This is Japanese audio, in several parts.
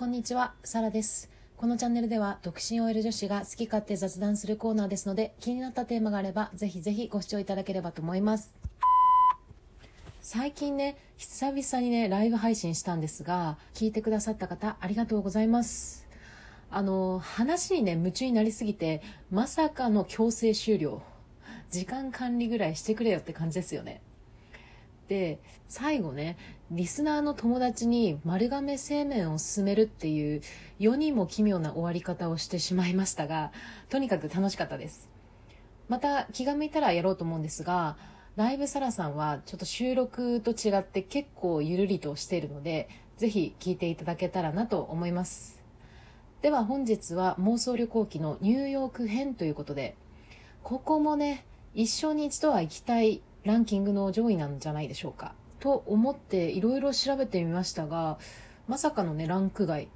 こんにちは、サラです。このチャンネルでは独身 OL 女子が好き勝手雑談するコーナーですので、気になったテーマがあれば、ぜひぜひご視聴いただければと思います。最近ね、久々にね、ライブ配信したんですが、聞いてくださった方、ありがとうございます。あの、話にね、夢中になりすぎて、まさかの強制終了。時間管理ぐらいしてくれよって感じですよね。で最後ねリスナーの友達に丸亀製麺を勧めるっていう世にも奇妙な終わり方をしてしまいましたがとにかく楽しかったです。また気が向いたらやろうと思うんですがライブサラさんはちょっと収録と違って結構ゆるりとしているのでぜひ聞いていただけたらなと思います。では本日は妄想旅行記のニューヨーク編ということでここもね一生に一度は行きたいランキングの上位なんじゃないでしょうか。と思っていろいろ調べてみましたがまさかのねランク外。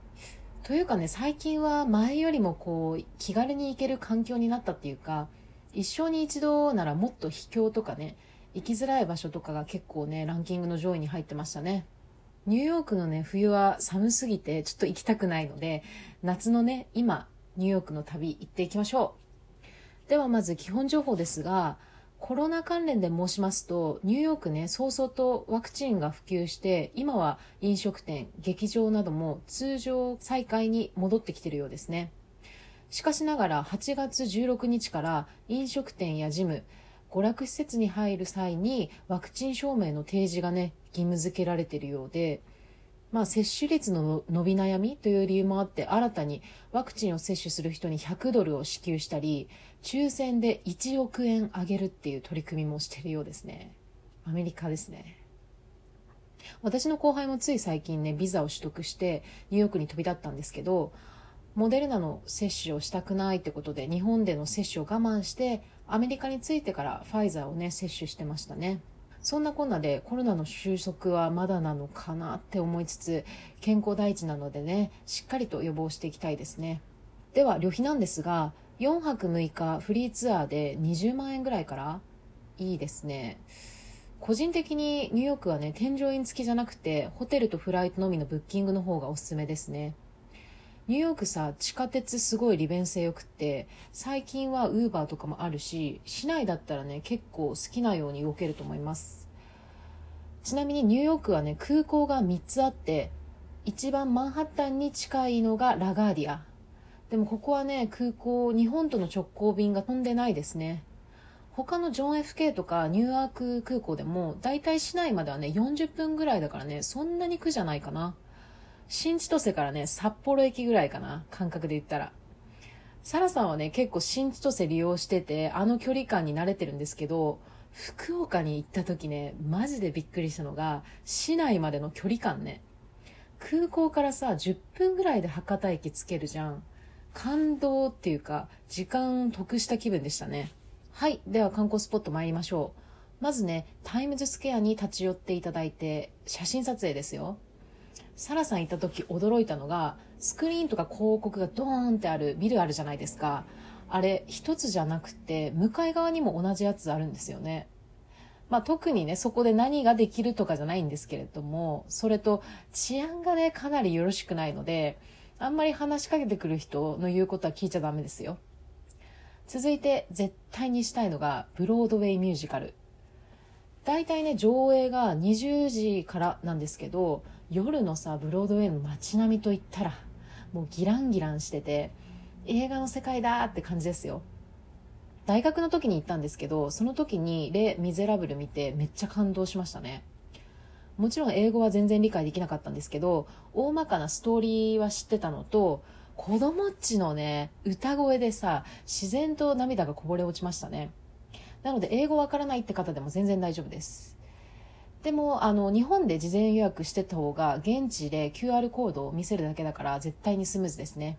というかね最近は前よりもこう気軽に行ける環境になったっていうか一生に一度ならもっと秘境とかね行きづらい場所とかが結構ねランキングの上位に入ってましたね。ニューヨークのね冬は寒すぎてちょっと行きたくないので夏のね今ニューヨークの旅行っていきましょう。ではまず基本情報ですがコロナ関連で申しますと、ニューヨークね、早々とワクチンが普及して、今は飲食店、劇場なども通常再開に戻ってきてるようですね。しかしながら8月16日から飲食店やジム、娯楽施設に入る際にワクチン証明の提示がね、義務付けられているようで、まあ、接種率の伸び悩みという理由もあって新たにワクチンを接種する人に100ドルを支給したり抽選で1億円あげるっていう取り組みもしているようですね。アメリカですね。私の後輩もつい最近ねビザを取得してニューヨークに飛び立ったんですけどモデルナの接種をしたくないってことで日本での接種を我慢してアメリカに着いてからファイザーをね接種してましたね。そんなこんなでコロナの収束はまだなのかなって思いつつ健康第一なのでねしっかりと予防していきたいですね。では旅費なんですが4泊6日フリーツアーで20万円ぐらいからいいですね。個人的にニューヨークはね添乗員付きじゃなくてホテルとフライトのみのブッキングの方がおすすめですね。ニューヨークさ地下鉄すごい利便性よくって最近はウーバーとかもあるし市内だったらね結構好きなように動けると思います。ちなみにニューヨークはね空港が3つあって一番マンハッタンに近いのがラガーディア。でもここはね空港日本との直行便が飛んでないですね。他のジョン FK とかニューアーク空港でも大体市内まではね40分ぐらいだからねそんなに苦じゃないかな。新千歳からね札幌駅ぐらいかな感覚で言ったら。サラさんはね結構新千歳利用しててあの距離感に慣れてるんですけど福岡に行った時ねマジでびっくりしたのが市内までの距離感ね。空港からさ10分ぐらいで博多駅つけるじゃん。感動っていうか時間得した気分でしたね。はいでは観光スポット参りましょう。まずねタイムズスクエアに立ち寄っていただいて写真撮影ですよ。サラさん行った時驚いたのがスクリーンとか広告がドーンってあるビルあるじゃないですか。あれ一つじゃなくて向かい側にも同じやつあるんですよね。まあ、特にねそこで何ができるとかじゃないんですけれどもそれと治安がねかなりよろしくないのであんまり話しかけてくる人の言うことは聞いちゃダメですよ。続いて絶対にしたいのがブロードウェイミュージカル。大体ね上映が20時からなんですけど夜のさブロードウェイの街並みといったらもうギランギランしてて映画の世界だって感じですよ。大学の時に行ったんですけどその時に「レ・ミゼラブル」見てめっちゃ感動しましたね。もちろん英語は全然理解できなかったんですけど大まかなストーリーは知ってたのと子供っちのね歌声でさ自然と涙がこぼれ落ちましたね。なので英語わからないって方でも全然大丈夫です。でもあの日本で事前予約してた方が現地で QR コードを見せるだけだから絶対にスムーズですね。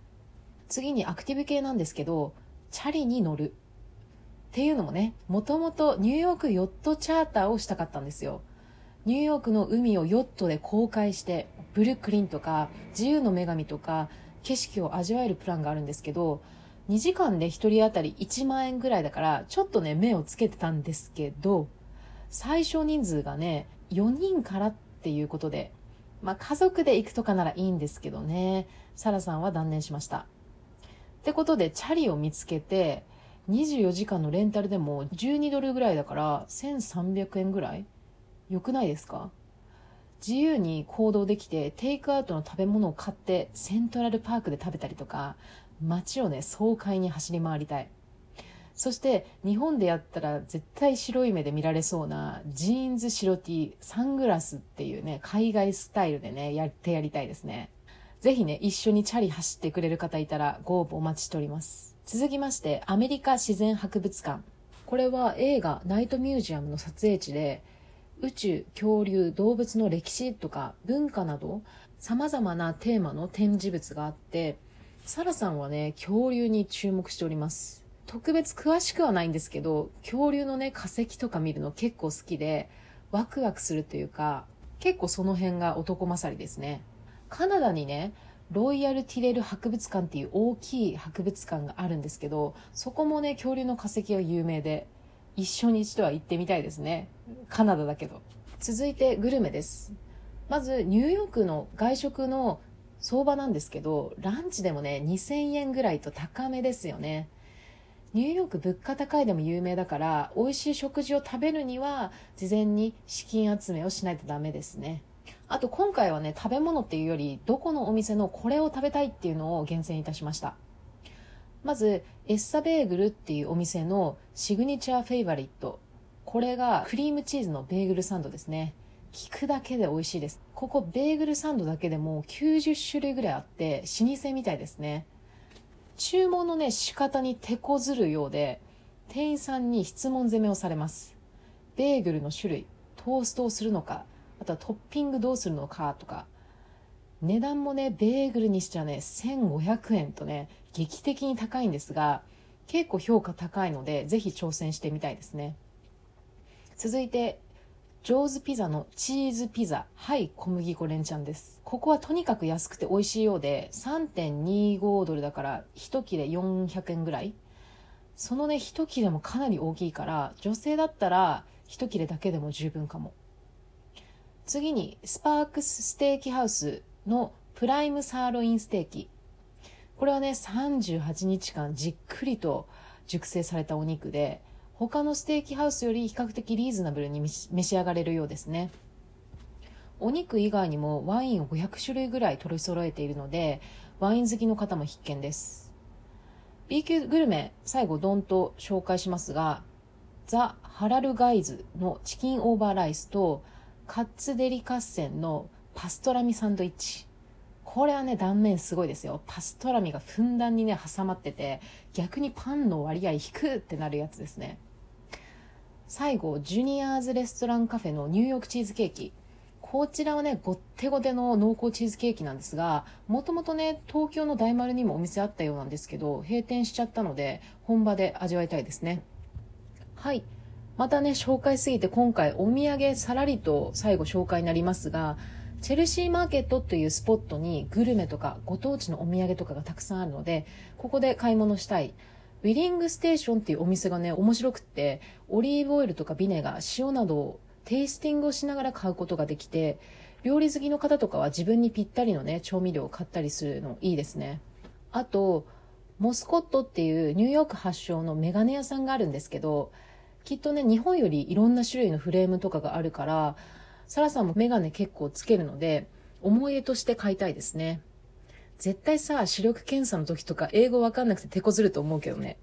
次にアクティブ系なんですけどチャリに乗る。っていうのもねもともとニューヨークヨットチャーターをしたかったんですよ。ニューヨークの海をヨットで航海してブルックリンとか自由の女神とか景色を味わえるプランがあるんですけど2時間で1人当たり1万円ぐらいだからちょっとね目をつけてたんですけど最小人数がね4人からっていうことでまあ家族で行くとかならいいんですけどね。サラさんは断念しました。ってことで、チャリを見つけて、24時間のレンタルでも12ドルぐらいだから1300円ぐらい？良くないですか？自由に行動できてテイクアウトの食べ物を買ってセントラルパークで食べたりとか街をね爽快に走り回りたいそして日本でやったら絶対白い目で見られそうなジーンズ白 T サングラスっていうね海外スタイルでねやってやりたいですね。ぜひね一緒にチャリ走ってくれる方いたらご応募お待ちしております。続きましてアメリカ自然博物館。これは映画ナイトミュージアムの撮影地で宇宙、恐竜、動物の歴史とか文化など様々なテーマの展示物があってサラさんはね恐竜に注目しております。特別詳しくはないんですけど恐竜のね化石とか見るの結構好きでワクワクするというか結構その辺が男勝りですね。カナダにねロイヤル・ティレル博物館っていう大きい博物館があるんですけどそこもね恐竜の化石が有名で一緒に一度は行ってみたいですね。カナダだけど。続いてグルメです。まずニューヨークの外食の相場なんですけどランチでもね2000円ぐらいと高めですよね。ニューヨーク物価高いでも有名だから美味しい食事を食べるには事前に資金集めをしないとダメですね。あと今回はね食べ物っていうよりどこのお店のこれを食べたいっていうのを厳選いたしました。まずエッサベーグルっていうお店のシグニチャーフェイバリット。これがクリームチーズのベーグルサンドですね。聞くだけで美味しいです。ここベーグルサンドだけでも90種類ぐらいあって老舗みたいですね。注文のね仕方に手こずるようで店員さんに質問攻めをされます。ベーグルの種類トーストをするのかあとはトッピングどうするのかとか。値段もねベーグルにしてはね1500円とね劇的に高いんですが結構評価高いのでぜひ挑戦してみたいですね。続いてジョーズピザのチーズピザはい小麦粉連チャンです。ここはとにかく安くて美味しいようで3.25ドルだから1切れ400円ぐらい。そのね1切れもかなり大きいから女性だったら1切れだけでも十分かも。次にスパークスステーキハウスのプライムサーロインステーキ。これはね38日間じっくりと熟成されたお肉で他のステーキハウスより比較的リーズナブルに召し上がれるようですね。お肉以外にもワインを500種類ぐらい取り揃えているのでワイン好きの方も必見です。B 級グルメ最後ドンと紹介しますがザ・ハラルガイズのチキンオーバーライスとカッツデリカッセンのパストラミサンドイッチ。これはね断面すごいですよ。パストラミがふんだんにね挟まってて逆にパンの割合低ってなるやつですね。最後ジュニアーズレストランカフェのニューヨークチーズケーキ。こちらはねごってごての濃厚チーズケーキなんですがもともとね東京の大丸にもお店あったようなんですけど閉店しちゃったので本場で味わいたいですね。はい。またね紹介すぎて今回お土産さらりと最後紹介になりますがチェルシーマーケットというスポットにグルメとかご当地のお土産とかがたくさんあるのでここで買い物したいウィリングステーションっていうお店がね、面白くって、オリーブオイルとかビネガー、塩などをテイスティングをしながら買うことができて、料理好きの方とかは自分にぴったりのね、調味料を買ったりするのいいですね。あと、モスコットっていうニューヨーク発祥のメガネ屋さんがあるんですけど、きっとね、日本よりいろんな種類のフレームとかがあるから、サラさんもメガネ結構つけるので、思い出として買いたいですね。絶対さ、視力検査の時とか英語わかんなくて手こずると思うけどね。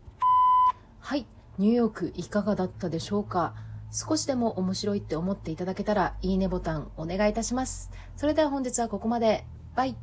はい、ニューヨークいかがだったでしょうか？少しでも面白いって思っていただけたら、いいねボタンお願いいたします。それでは本日はここまで。バイ。